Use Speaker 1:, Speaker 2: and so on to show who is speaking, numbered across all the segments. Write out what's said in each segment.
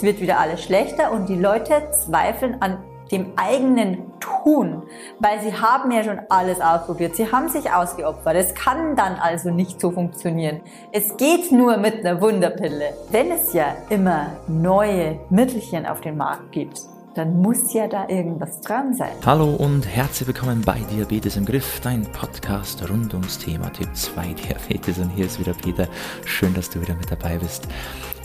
Speaker 1: es wird wieder alles schlechter und die Leute zweifeln an dem eigenen Tun, weil sie haben ja schon alles ausprobiert, sie haben sich ausgeopfert. Es kann dann also nicht so funktionieren. Es geht nur mit einer Wunderpille. Wenn es ja immer neue Mittelchen auf den Markt gibt, dann muss ja da irgendwas dran sein.
Speaker 2: Hallo und herzlich willkommen bei Diabetes im Griff, dein Podcast rund ums Thema Typ 2 Diabetes. Und hier ist wieder Peter. Schön, dass du wieder mit dabei bist.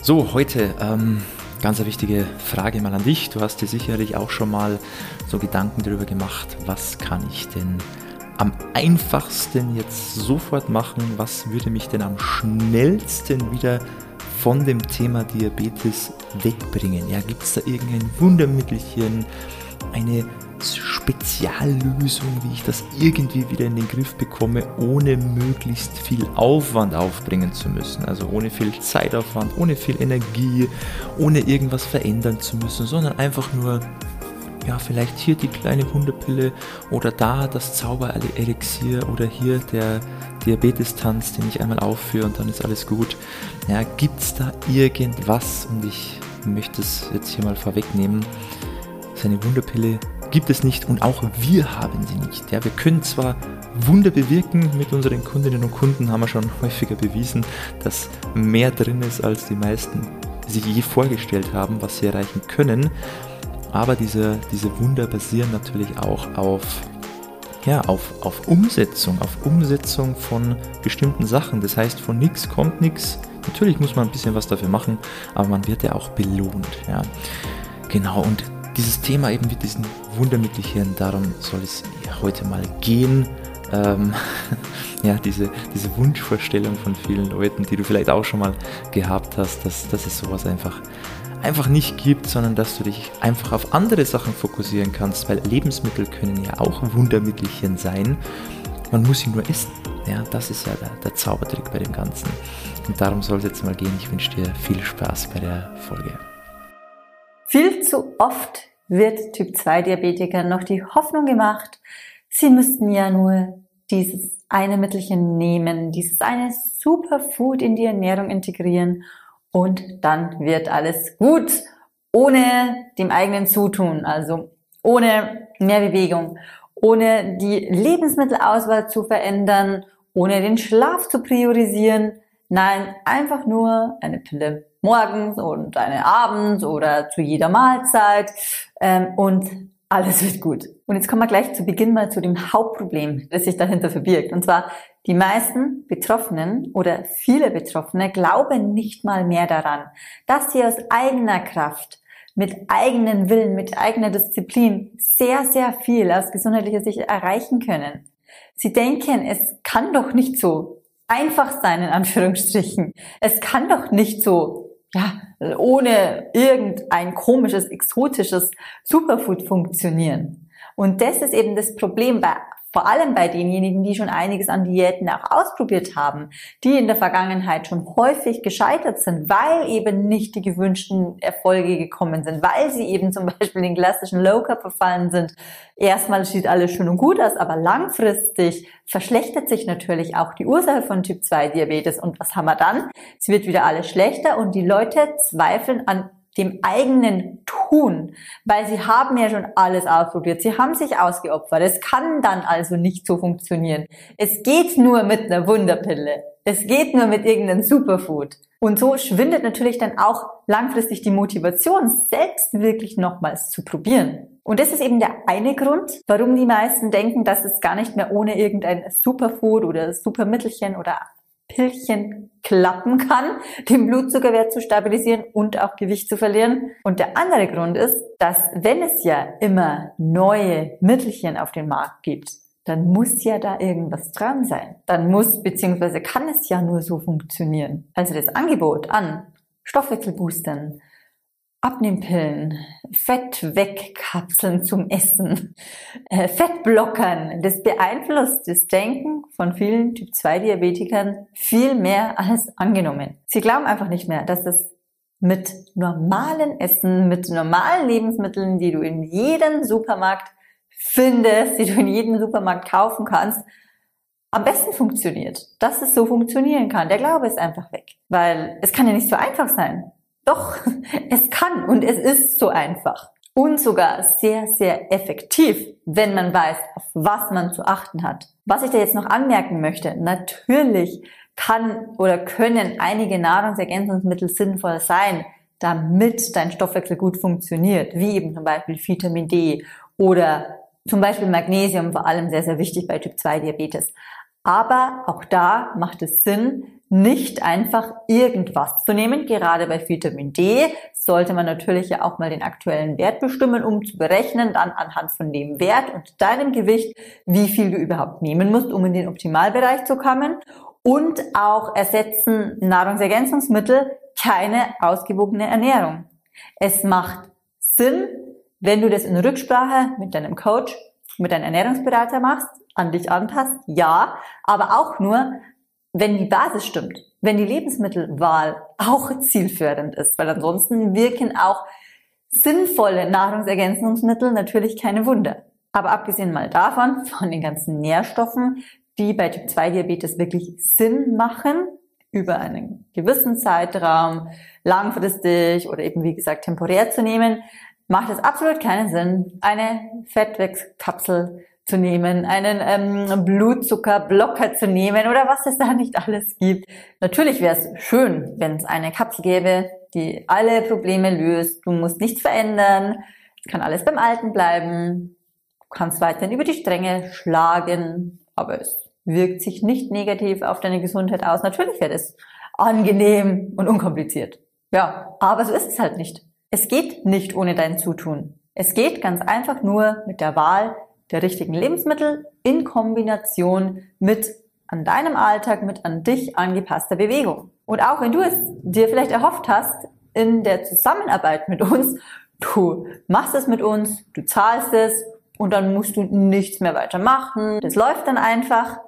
Speaker 2: So, heute ähm, ganz eine wichtige Frage mal an dich. Du hast dir sicherlich auch schon mal so Gedanken darüber gemacht, was kann ich denn am einfachsten jetzt sofort machen? Was würde mich denn am schnellsten wieder von dem Thema Diabetes wegbringen? Ja, gibt es da irgendein Wundermittelchen, eine Speziallösung, wie ich das irgendwie wieder in den Griff bekomme, ohne möglichst viel Aufwand aufbringen zu müssen. Also ohne viel Zeitaufwand, ohne viel Energie, ohne irgendwas verändern zu müssen, sondern einfach nur, ja, vielleicht hier die kleine Wunderpille oder da das Zauberelixier oder hier der Diabetes-Tanz, den ich einmal aufführe und dann ist alles gut. Ja, gibt es da irgendwas? Und ich möchte es jetzt hier mal vorwegnehmen. Seine Wunderpille gibt es nicht und auch wir haben sie nicht. Ja, wir können zwar Wunder bewirken mit unseren Kundinnen und Kunden, haben wir schon häufiger bewiesen, dass mehr drin ist, als die meisten sich je vorgestellt haben, was sie erreichen können. Aber diese, diese Wunder basieren natürlich auch auf, ja, auf, auf Umsetzung, auf Umsetzung von bestimmten Sachen. Das heißt, von nichts kommt nichts. Natürlich muss man ein bisschen was dafür machen, aber man wird ja auch belohnt. Ja. Genau, und dieses Thema eben mit diesen Wundermittelchen, darum soll es heute mal gehen. Ähm, ja, diese, diese Wunschvorstellung von vielen Leuten, die du vielleicht auch schon mal gehabt hast, dass, dass es sowas einfach, einfach nicht gibt, sondern dass du dich einfach auf andere Sachen fokussieren kannst, weil Lebensmittel können ja auch Wundermittelchen sein. Man muss sie nur essen. Ja, das ist ja der, der Zaubertrick bei dem Ganzen. Und darum soll es jetzt mal gehen. Ich wünsche dir viel Spaß bei der Folge.
Speaker 1: Viel zu oft wird Typ 2 Diabetikern noch die Hoffnung gemacht, sie müssten ja nur dieses eine Mittelchen nehmen, dieses eine Superfood in die Ernährung integrieren und dann wird alles gut, ohne dem eigenen Zutun, also ohne mehr Bewegung, ohne die Lebensmittelauswahl zu verändern, ohne den Schlaf zu priorisieren. Nein, einfach nur eine Pille morgens und eine abends oder zu jeder Mahlzeit ähm, und alles wird gut. Und jetzt kommen wir gleich zu Beginn mal zu dem Hauptproblem, das sich dahinter verbirgt. Und zwar, die meisten Betroffenen oder viele Betroffene glauben nicht mal mehr daran, dass sie aus eigener Kraft, mit eigenen Willen, mit eigener Disziplin sehr, sehr viel aus gesundheitlicher Sicht erreichen können. Sie denken, es kann doch nicht so einfach sein, in Anführungsstrichen. Es kann doch nicht so ja, ohne irgendein komisches, exotisches Superfood funktionieren. Und das ist eben das Problem bei vor allem bei denjenigen, die schon einiges an Diäten auch ausprobiert haben, die in der Vergangenheit schon häufig gescheitert sind, weil eben nicht die gewünschten Erfolge gekommen sind, weil sie eben zum Beispiel den klassischen Low Carb verfallen sind. Erstmal sieht alles schön und gut aus, aber langfristig verschlechtert sich natürlich auch die Ursache von Typ 2 Diabetes. Und was haben wir dann? Es wird wieder alles schlechter und die Leute zweifeln an dem eigenen Tun, weil sie haben ja schon alles ausprobiert, sie haben sich ausgeopfert. Es kann dann also nicht so funktionieren. Es geht nur mit einer Wunderpille. Es geht nur mit irgendeinem Superfood. Und so schwindet natürlich dann auch langfristig die Motivation, selbst wirklich nochmals zu probieren. Und das ist eben der eine Grund, warum die meisten denken, dass es gar nicht mehr ohne irgendein Superfood oder Supermittelchen oder Pillchen klappen kann, den Blutzuckerwert zu stabilisieren und auch Gewicht zu verlieren. Und der andere Grund ist, dass wenn es ja immer neue Mittelchen auf den Markt gibt, dann muss ja da irgendwas dran sein. Dann muss bzw. kann es ja nur so funktionieren. Also das Angebot an Stoffwechselboostern, Abnehmpillen, Fett wegkapseln zum Essen, äh, Fettblockern, das beeinflusst das Denken von vielen Typ 2 Diabetikern viel mehr als angenommen. Sie glauben einfach nicht mehr, dass das mit normalen Essen, mit normalen Lebensmitteln, die du in jedem Supermarkt findest, die du in jedem Supermarkt kaufen kannst, am besten funktioniert. Dass es so funktionieren kann. Der Glaube ist einfach weg. Weil es kann ja nicht so einfach sein Doch, es kann und es ist so einfach. Und sogar sehr, sehr effektiv, wenn man weiß, auf was man zu achten hat. Was ich da jetzt noch anmerken möchte, natürlich kann oder können einige Nahrungsergänzungsmittel sinnvoll sein, damit dein Stoffwechsel gut funktioniert, wie eben zum Beispiel Vitamin D oder zum Beispiel Magnesium, vor allem sehr, sehr wichtig bei Typ 2 Diabetes. Aber auch da macht es Sinn, nicht einfach irgendwas zu nehmen. Gerade bei Vitamin D sollte man natürlich ja auch mal den aktuellen Wert bestimmen, um zu berechnen, dann anhand von dem Wert und deinem Gewicht, wie viel du überhaupt nehmen musst, um in den Optimalbereich zu kommen. Und auch ersetzen Nahrungsergänzungsmittel keine ausgewogene Ernährung. Es macht Sinn, wenn du das in Rücksprache mit deinem Coach, mit deinem Ernährungsberater machst, an dich anpasst, ja, aber auch nur, wenn die Basis stimmt, wenn die Lebensmittelwahl auch zielführend ist, weil ansonsten wirken auch sinnvolle Nahrungsergänzungsmittel natürlich keine Wunder. Aber abgesehen mal davon, von den ganzen Nährstoffen, die bei Typ 2 Diabetes wirklich Sinn machen, über einen gewissen Zeitraum langfristig oder eben wie gesagt temporär zu nehmen, macht es absolut keinen Sinn, eine Fettwechskapsel zu nehmen, einen ähm, Blutzuckerblocker zu nehmen oder was es da nicht alles gibt. Natürlich wäre es schön, wenn es eine Kapsel gäbe, die alle Probleme löst. Du musst nichts verändern, es kann alles beim Alten bleiben. Du kannst weiterhin über die Stränge schlagen, aber es wirkt sich nicht negativ auf deine Gesundheit aus. Natürlich wäre es angenehm und unkompliziert. Ja, aber so ist es halt nicht. Es geht nicht ohne dein Zutun. Es geht ganz einfach nur mit der Wahl der richtigen Lebensmittel in Kombination mit an deinem Alltag, mit an dich angepasster Bewegung. Und auch wenn du es dir vielleicht erhofft hast, in der Zusammenarbeit mit uns, du machst es mit uns, du zahlst es und dann musst du nichts mehr weitermachen. Das läuft dann einfach.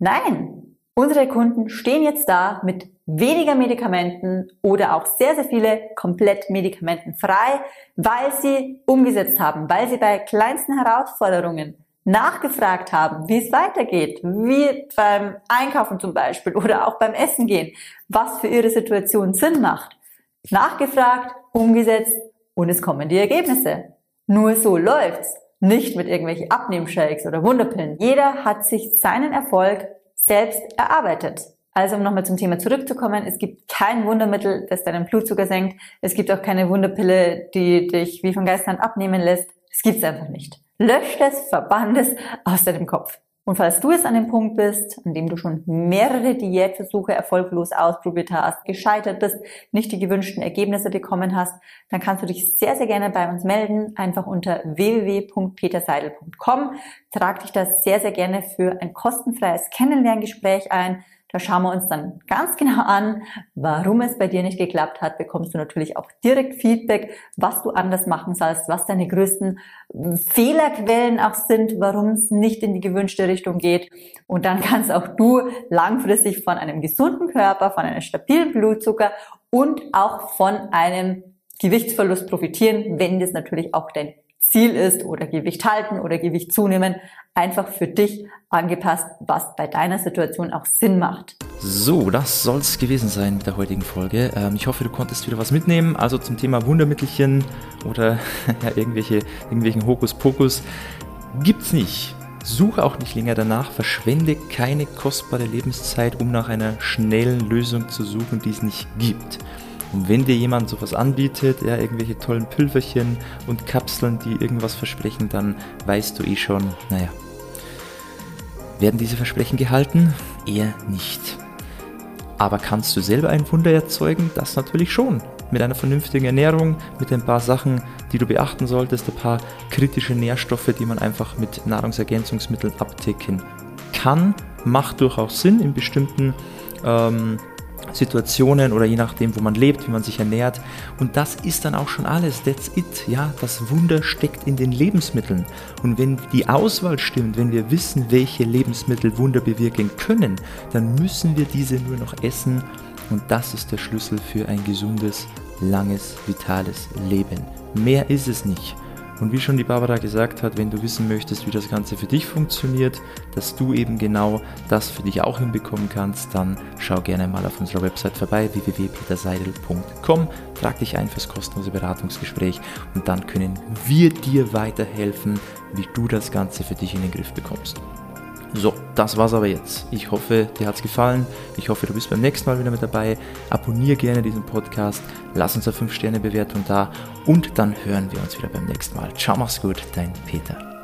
Speaker 1: Nein, unsere Kunden stehen jetzt da mit weniger Medikamenten oder auch sehr, sehr viele komplett medikamentenfrei, weil sie umgesetzt haben, weil sie bei kleinsten Herausforderungen nachgefragt haben, wie es weitergeht, wie beim Einkaufen zum Beispiel oder auch beim Essen gehen, was für ihre Situation Sinn macht. Nachgefragt, umgesetzt und es kommen die Ergebnisse. Nur so läuft's. Nicht mit irgendwelchen Abnehmshakes oder Wunderpillen. Jeder hat sich seinen Erfolg selbst erarbeitet. Also um nochmal zum Thema zurückzukommen, es gibt kein Wundermittel, das deinen Blutzucker senkt. Es gibt auch keine Wunderpille, die dich wie von Geistern abnehmen lässt. Es gibt's einfach nicht. Lösch es, verbann es aus deinem Kopf. Und falls du jetzt an dem Punkt bist, an dem du schon mehrere Diätversuche erfolglos ausprobiert hast, gescheitert bist, nicht die gewünschten Ergebnisse bekommen hast, dann kannst du dich sehr, sehr gerne bei uns melden. Einfach unter www.peterseidel.com. Trag dich da sehr, sehr gerne für ein kostenfreies Kennenlerngespräch ein. Da schauen wir uns dann ganz genau an, warum es bei dir nicht geklappt hat. Bekommst du natürlich auch direkt Feedback, was du anders machen sollst, was deine größten Fehlerquellen auch sind, warum es nicht in die gewünschte Richtung geht. Und dann kannst auch du langfristig von einem gesunden Körper, von einem stabilen Blutzucker und auch von einem Gewichtsverlust profitieren, wenn das natürlich auch dein Ziel ist oder Gewicht halten oder Gewicht zunehmen, einfach für dich angepasst, was bei deiner Situation auch Sinn macht.
Speaker 2: So, das soll es gewesen sein mit der heutigen Folge. Ähm, ich hoffe, du konntest wieder was mitnehmen. Also zum Thema Wundermittelchen oder ja, irgendwelche, irgendwelchen Hokuspokus gibt's nicht. Suche auch nicht länger danach, verschwende keine kostbare Lebenszeit, um nach einer schnellen Lösung zu suchen, die es nicht gibt. Und wenn dir jemand sowas anbietet, ja, irgendwelche tollen Pülverchen und Kapseln, die irgendwas versprechen, dann weißt du eh schon, naja, werden diese Versprechen gehalten? Eher nicht. Aber kannst du selber ein Wunder erzeugen? Das natürlich schon. Mit einer vernünftigen Ernährung, mit ein paar Sachen, die du beachten solltest, ein paar kritische Nährstoffe, die man einfach mit Nahrungsergänzungsmitteln abdecken kann. Macht durchaus Sinn in bestimmten ähm, Situationen oder je nachdem, wo man lebt, wie man sich ernährt. Und das ist dann auch schon alles. That's it. Ja, das Wunder steckt in den Lebensmitteln. Und wenn die Auswahl stimmt, wenn wir wissen, welche Lebensmittel Wunder bewirken können, dann müssen wir diese nur noch essen. Und das ist der Schlüssel für ein gesundes, langes, vitales Leben. Mehr ist es nicht. Und wie schon die Barbara gesagt hat, wenn du wissen möchtest, wie das Ganze für dich funktioniert, dass du eben genau das für dich auch hinbekommen kannst, dann schau gerne mal auf unserer Website vorbei, www.peterseidel.com, trag dich ein fürs kostenlose Beratungsgespräch und dann können wir dir weiterhelfen, wie du das Ganze für dich in den Griff bekommst. So, das war's aber jetzt. Ich hoffe, dir hat's gefallen. Ich hoffe, du bist beim nächsten Mal wieder mit dabei. Abonnier gerne diesen Podcast, lass uns eine 5-Sterne-Bewertung da und dann hören wir uns wieder beim nächsten Mal. Ciao, mach's gut, dein Peter.